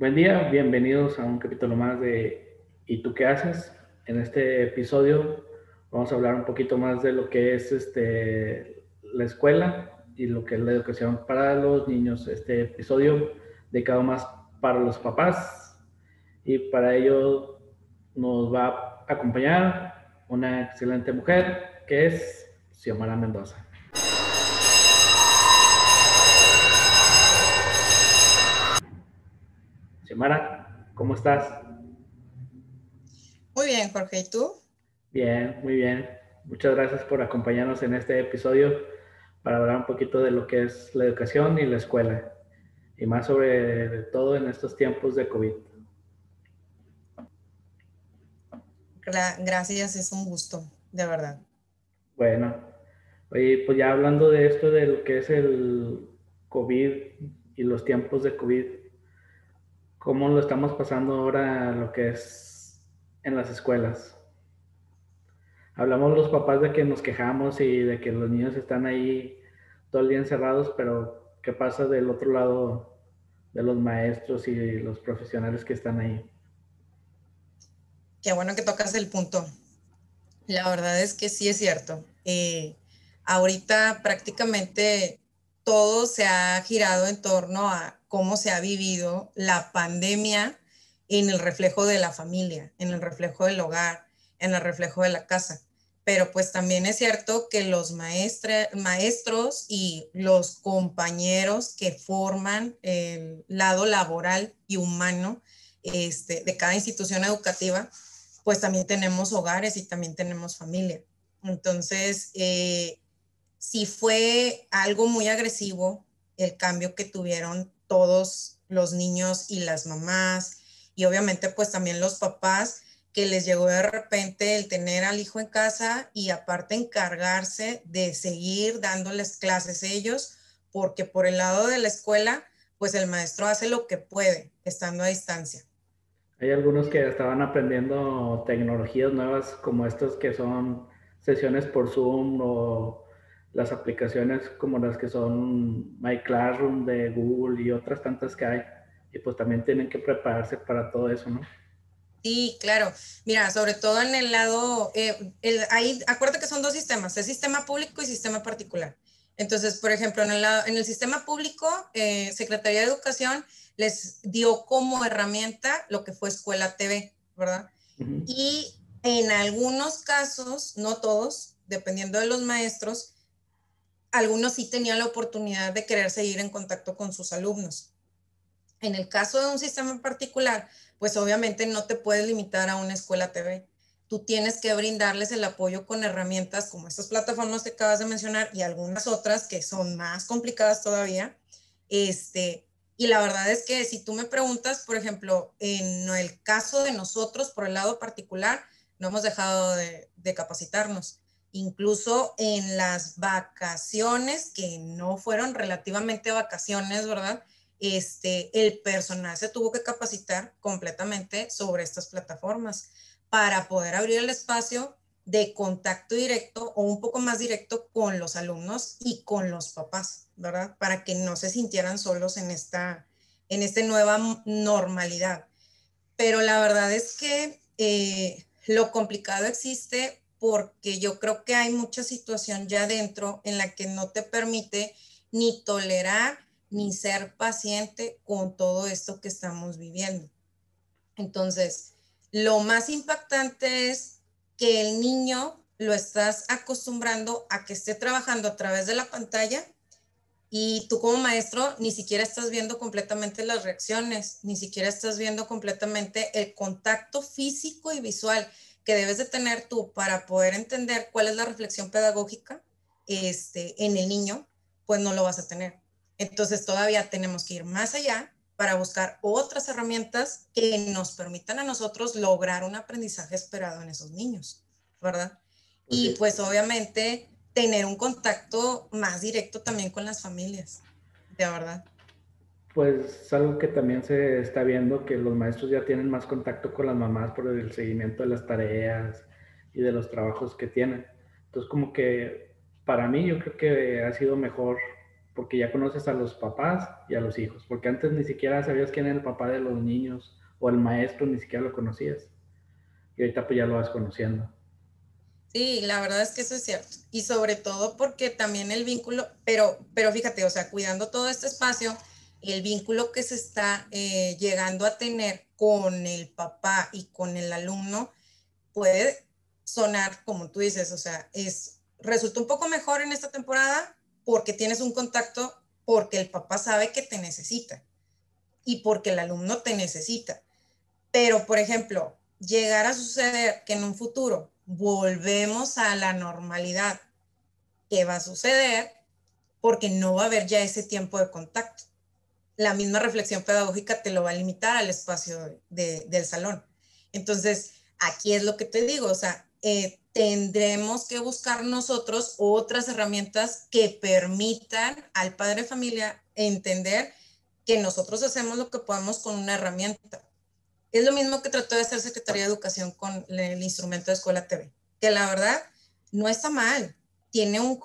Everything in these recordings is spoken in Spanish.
Buen día, bienvenidos a un capítulo más de ¿Y tú qué haces? En este episodio vamos a hablar un poquito más de lo que es este, la escuela y lo que es la educación para los niños. Este episodio dedicado más para los papás y para ello nos va a acompañar una excelente mujer que es Xiomara Mendoza. Xiomara, ¿cómo estás? Muy bien, Jorge, ¿y tú? Bien, muy bien. Muchas gracias por acompañarnos en este episodio para hablar un poquito de lo que es la educación y la escuela, y más sobre todo en estos tiempos de COVID. Gracias, es un gusto, de verdad. Bueno, oye, pues ya hablando de esto, de lo que es el COVID y los tiempos de COVID, cómo lo estamos pasando ahora lo que es en las escuelas. Hablamos los papás de que nos quejamos y de que los niños están ahí todo el día encerrados, pero ¿qué pasa del otro lado de los maestros y los profesionales que están ahí? Qué bueno que tocas el punto. La verdad es que sí es cierto. Eh, ahorita prácticamente todo se ha girado en torno a cómo se ha vivido la pandemia en el reflejo de la familia, en el reflejo del hogar, en el reflejo de la casa. Pero pues también es cierto que los maestros y los compañeros que forman el lado laboral y humano este, de cada institución educativa, pues también tenemos hogares y también tenemos familia. Entonces, eh, si fue algo muy agresivo el cambio que tuvieron todos los niños y las mamás y obviamente pues también los papás que les llegó de repente el tener al hijo en casa y aparte encargarse de seguir dándoles clases ellos, porque por el lado de la escuela, pues el maestro hace lo que puede, estando a distancia. Hay algunos que estaban aprendiendo tecnologías nuevas como estas que son sesiones por Zoom o las aplicaciones como las que son My Classroom de Google y otras tantas que hay. Y pues también tienen que prepararse para todo eso, ¿no? Sí, claro. Mira, sobre todo en el lado, eh, ahí, acuérdate que son dos sistemas, el sistema público y sistema particular. Entonces, por ejemplo, en el, en el sistema público, eh, Secretaría de Educación les dio como herramienta lo que fue Escuela TV, ¿verdad? Y en algunos casos, no todos, dependiendo de los maestros, algunos sí tenían la oportunidad de querer seguir en contacto con sus alumnos. En el caso de un sistema en particular, pues obviamente no te puedes limitar a una escuela TV. Tú tienes que brindarles el apoyo con herramientas como estas plataformas que acabas de mencionar y algunas otras que son más complicadas todavía. Este, y la verdad es que si tú me preguntas, por ejemplo, en el caso de nosotros, por el lado particular, no hemos dejado de, de capacitarnos incluso en las vacaciones, que no fueron relativamente vacaciones, ¿verdad? Este, el personal se tuvo que capacitar completamente sobre estas plataformas para poder abrir el espacio de contacto directo o un poco más directo con los alumnos y con los papás, ¿verdad? Para que no se sintieran solos en esta, en esta nueva normalidad. Pero la verdad es que eh, lo complicado existe porque yo creo que hay mucha situación ya dentro en la que no te permite ni tolerar ni ser paciente con todo esto que estamos viviendo. Entonces, lo más impactante es que el niño lo estás acostumbrando a que esté trabajando a través de la pantalla y tú como maestro ni siquiera estás viendo completamente las reacciones, ni siquiera estás viendo completamente el contacto físico y visual que debes de tener tú para poder entender cuál es la reflexión pedagógica este, en el niño, pues no lo vas a tener. Entonces todavía tenemos que ir más allá para buscar otras herramientas que nos permitan a nosotros lograr un aprendizaje esperado en esos niños, ¿verdad? Y pues obviamente tener un contacto más directo también con las familias, de verdad. Pues es algo que también se está viendo, que los maestros ya tienen más contacto con las mamás por el seguimiento de las tareas y de los trabajos que tienen. Entonces como que para mí yo creo que ha sido mejor porque ya conoces a los papás y a los hijos, porque antes ni siquiera sabías quién era el papá de los niños o el maestro, ni siquiera lo conocías. Y ahorita pues ya lo vas conociendo. Sí, la verdad es que eso es cierto. Y sobre todo porque también el vínculo, pero, pero fíjate, o sea, cuidando todo este espacio, el vínculo que se está eh, llegando a tener con el papá y con el alumno puede sonar, como tú dices, o sea, es, resulta un poco mejor en esta temporada porque tienes un contacto, porque el papá sabe que te necesita y porque el alumno te necesita. Pero, por ejemplo, llegar a suceder que en un futuro volvemos a la normalidad, ¿qué va a suceder? Porque no va a haber ya ese tiempo de contacto. La misma reflexión pedagógica te lo va a limitar al espacio del salón. Entonces, aquí es lo que te digo, o sea, eh, tendremos que buscar nosotros otras herramientas que permitan al padre de familia entender que nosotros hacemos lo que podemos con una herramienta. Es lo mismo que trató de hacer Secretaría de Educación con el instrumento de Escuela TV, que la verdad no está mal. Tiene un,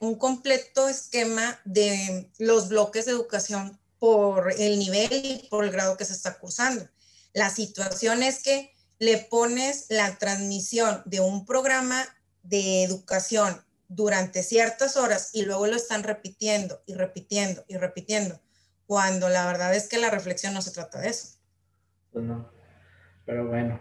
un completo esquema de los bloques de educación por el nivel y por el grado que se está cursando. La situación es que le pones la transmisión de un programa de educación durante ciertas horas y luego lo están repitiendo y repitiendo y repitiendo, cuando la verdad es que la reflexión no se trata de eso. Pues no, pero bueno,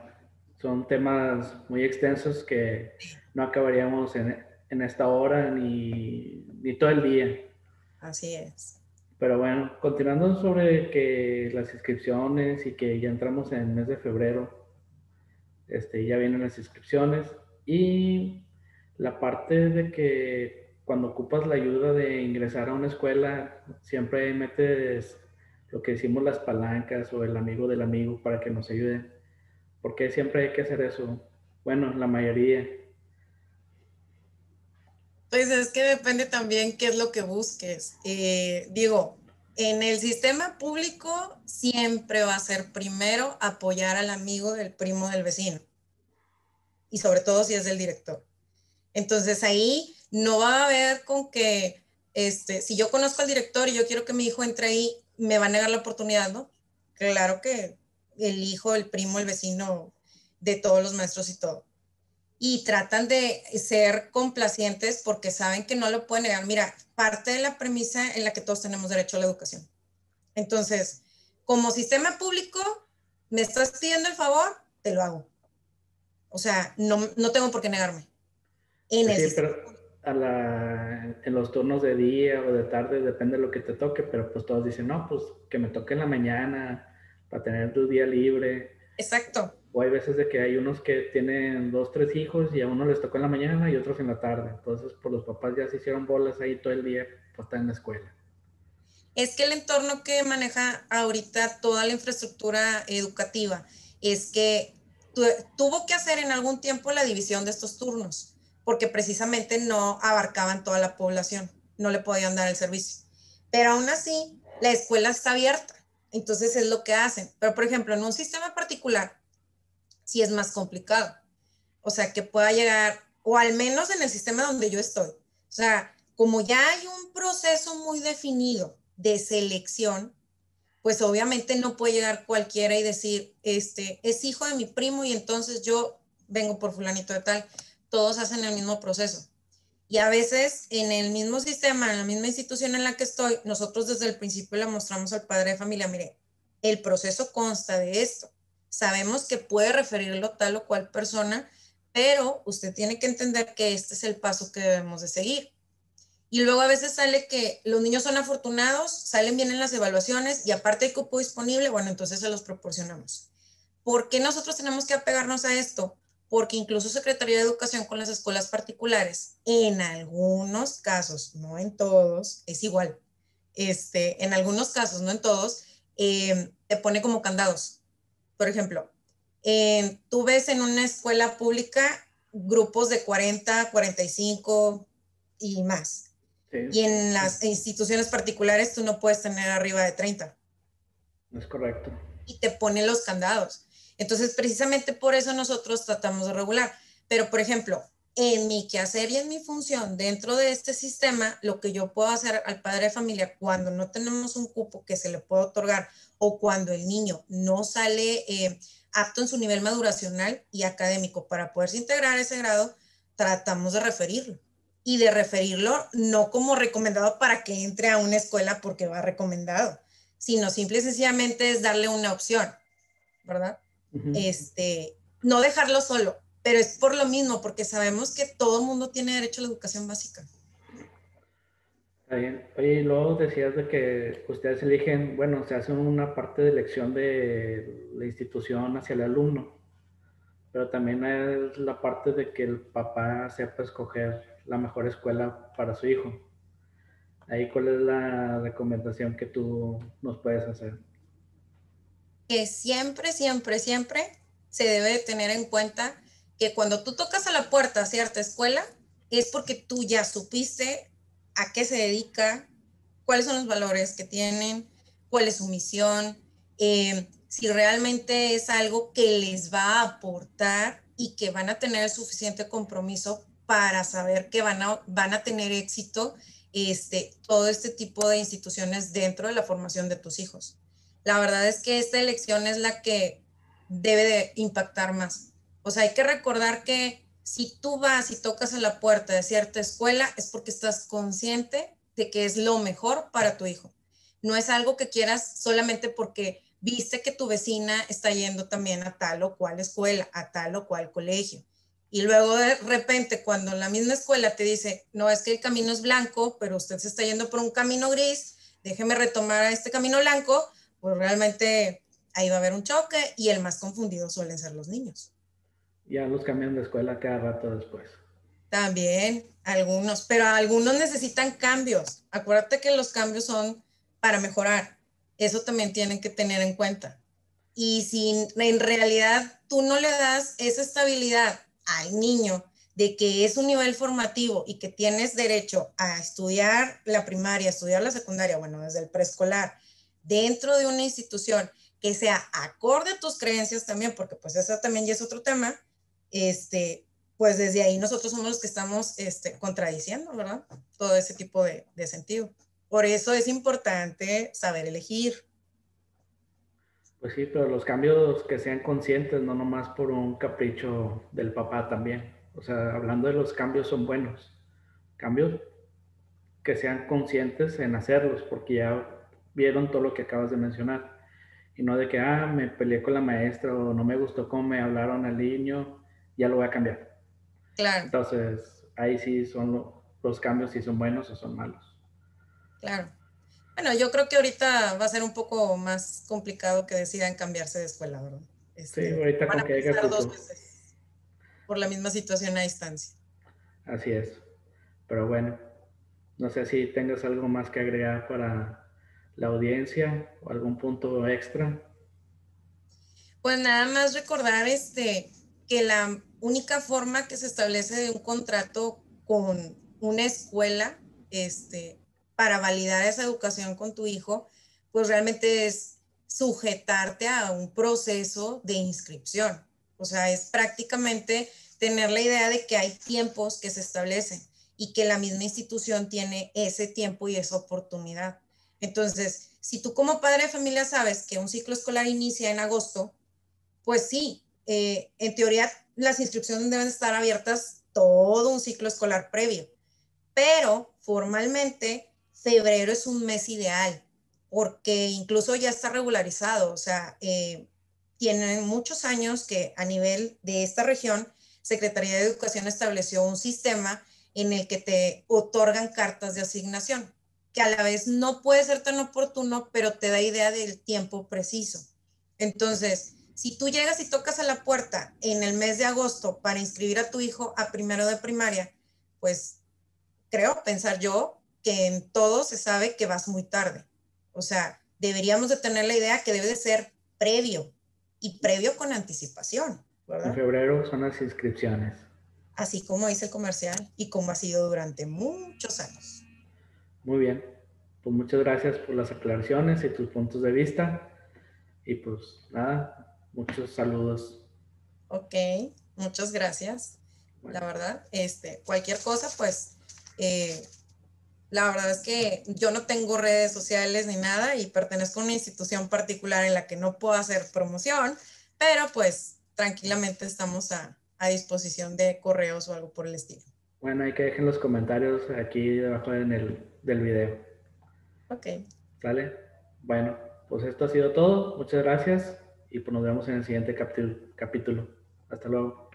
son temas muy extensos que no acabaríamos en, en esta hora ni, ni todo el día. Así es. Pero bueno, continuando sobre que las inscripciones y que ya entramos en el mes de febrero, este, ya vienen las inscripciones y la parte de que cuando ocupas la ayuda de ingresar a una escuela, siempre metes lo que decimos las palancas o el amigo del amigo para que nos ayude. porque siempre hay que hacer eso? Bueno, la mayoría. Pues es que depende también qué es lo que busques. Eh, digo, en el sistema público siempre va a ser primero apoyar al amigo del primo del vecino. Y sobre todo si es del director. Entonces ahí no va a haber con que, este, si yo conozco al director y yo quiero que mi hijo entre ahí, me va a negar la oportunidad, ¿no? Claro que el hijo, el primo, el vecino, de todos los maestros y todo. Y tratan de ser complacientes porque saben que no lo pueden negar. Mira, parte de la premisa en la que todos tenemos derecho a la educación. Entonces, como sistema público, me estás pidiendo el favor, te lo hago. O sea, no, no tengo por qué negarme. En, sí, pero a la, en los turnos de día o de tarde, depende de lo que te toque, pero pues todos dicen, no, pues que me toque en la mañana para tener tu día libre. Exacto. O hay veces de que hay unos que tienen dos, tres hijos y a uno les tocó en la mañana y otros en la tarde. Entonces, pues, los papás ya se hicieron bolas ahí todo el día, pues están en la escuela. Es que el entorno que maneja ahorita toda la infraestructura educativa es que tuvo que hacer en algún tiempo la división de estos turnos, porque precisamente no abarcaban toda la población, no le podían dar el servicio. Pero aún así, la escuela está abierta, entonces es lo que hacen. Pero, por ejemplo, en un sistema particular, sí es más complicado. O sea, que pueda llegar, o al menos en el sistema donde yo estoy. O sea, como ya hay un proceso muy definido de selección, pues obviamente no puede llegar cualquiera y decir, este, es hijo de mi primo y entonces yo vengo por fulanito de tal. Todos hacen el mismo proceso. Y a veces en el mismo sistema, en la misma institución en la que estoy, nosotros desde el principio le mostramos al padre de familia, mire, el proceso consta de esto. Sabemos que puede referirlo tal o cual persona, pero usted tiene que entender que este es el paso que debemos de seguir. Y luego a veces sale que los niños son afortunados, salen bien en las evaluaciones y aparte hay cupo disponible, bueno, entonces se los proporcionamos. ¿Por qué nosotros tenemos que apegarnos a esto? Porque incluso Secretaría de Educación con las escuelas particulares, en algunos casos, no en todos, es igual. Este, en algunos casos, no en todos, eh, te pone como candados. Por ejemplo, eh, tú ves en una escuela pública grupos de 40, 45 y más y en las instituciones particulares tú no puedes tener arriba de 30. Es correcto. Y te ponen los candados. Entonces, precisamente por eso nosotros tratamos de regular. Pero, por ejemplo, en mi quehacer y en mi función dentro de este sistema, lo que yo puedo hacer al padre de familia cuando no tenemos un cupo que se le pueda otorgar o cuando el niño no sale eh, apto en su nivel maduracional y académico para poderse integrar a ese grado, tratamos de referirlo. Y de referirlo no como recomendado para que entre a una escuela porque va recomendado, sino simple y sencillamente es darle una opción, ¿verdad? Este, no dejarlo solo, pero es por lo mismo, porque sabemos que todo el mundo tiene derecho a la educación básica. Está bien. Oye, y luego decías de que ustedes eligen, bueno, se hace una parte de elección de la institución hacia el alumno, pero también es la parte de que el papá sepa escoger la mejor escuela para su hijo. Ahí, ¿cuál es la recomendación que tú nos puedes hacer? Que siempre, siempre, siempre se debe tener en cuenta que cuando tú tocas a la puerta a cierta escuela, es porque tú ya supiste a qué se dedica, cuáles son los valores que tienen, cuál es su misión, eh, si realmente es algo que les va a aportar y que van a tener suficiente compromiso para saber que van a, van a tener éxito este, todo este tipo de instituciones dentro de la formación de tus hijos. La verdad es que esta elección es la que debe de impactar más. O sea, hay que recordar que si tú vas y tocas a la puerta de cierta escuela es porque estás consciente de que es lo mejor para tu hijo. No es algo que quieras solamente porque viste que tu vecina está yendo también a tal o cual escuela, a tal o cual colegio. Y luego de repente cuando la misma escuela te dice, no, es que el camino es blanco, pero usted se está yendo por un camino gris, déjeme retomar este camino blanco, pues realmente ahí va a haber un choque y el más confundido suelen ser los niños. Ya los cambian de escuela cada rato después. También, algunos, pero algunos necesitan cambios. Acuérdate que los cambios son para mejorar. Eso también tienen que tener en cuenta. Y si en realidad tú no le das esa estabilidad al niño de que es un nivel formativo y que tienes derecho a estudiar la primaria, estudiar la secundaria, bueno, desde el preescolar, dentro de una institución que sea acorde a tus creencias también, porque pues eso también ya es otro tema, este, pues desde ahí nosotros somos los que estamos este, contradiciendo, ¿verdad? Todo ese tipo de, de sentido. Por eso es importante saber elegir. Pues sí, pero los cambios que sean conscientes, no nomás por un capricho del papá también. O sea, hablando de los cambios son buenos. Cambios que sean conscientes en hacerlos, porque ya vieron todo lo que acabas de mencionar. Y no de que, ah, me peleé con la maestra o no me gustó cómo me hablaron al niño ya lo voy a cambiar. Claro. Entonces, ahí sí son los cambios, si son buenos o son malos. Claro. Bueno, yo creo que ahorita va a ser un poco más complicado que decidan cambiarse de escuela, ¿verdad? Este, sí, ahorita con que dos veces por la misma situación a distancia. Así es. Pero bueno, no sé si tengas algo más que agregar para la audiencia o algún punto extra. Pues nada más recordar este que la única forma que se establece de un contrato con una escuela este, para validar esa educación con tu hijo, pues realmente es sujetarte a un proceso de inscripción. O sea, es prácticamente tener la idea de que hay tiempos que se establecen y que la misma institución tiene ese tiempo y esa oportunidad. Entonces, si tú como padre de familia sabes que un ciclo escolar inicia en agosto, pues sí, eh, en teoría las inscripciones deben estar abiertas todo un ciclo escolar previo, pero formalmente febrero es un mes ideal porque incluso ya está regularizado, o sea, eh, tienen muchos años que a nivel de esta región, Secretaría de Educación estableció un sistema en el que te otorgan cartas de asignación, que a la vez no puede ser tan oportuno, pero te da idea del tiempo preciso. Entonces, si tú llegas y tocas a la puerta en el mes de agosto para inscribir a tu hijo a primero de primaria, pues creo pensar yo que en todo se sabe que vas muy tarde. O sea, deberíamos de tener la idea que debe de ser previo y previo con anticipación. En febrero son las inscripciones. Así como dice el comercial y como ha sido durante muchos años. Muy bien. Pues muchas gracias por las aclaraciones y tus puntos de vista. Y pues nada, Muchos saludos. Ok, muchas gracias. la verdad. Este, cualquier cosa, pues, eh, la verdad es que yo no tengo redes sociales ni nada y pertenezco a una institución particular en la que no puedo hacer promoción, pero pues tranquilamente estamos a, a disposición de correos o algo por el estilo. Bueno, hay que dejen los comentarios aquí debajo en el, del video. Ok. ¿Sale? Bueno, pues esto ha sido todo. Muchas gracias y pues nos vemos en el siguiente capítulo. Hasta luego.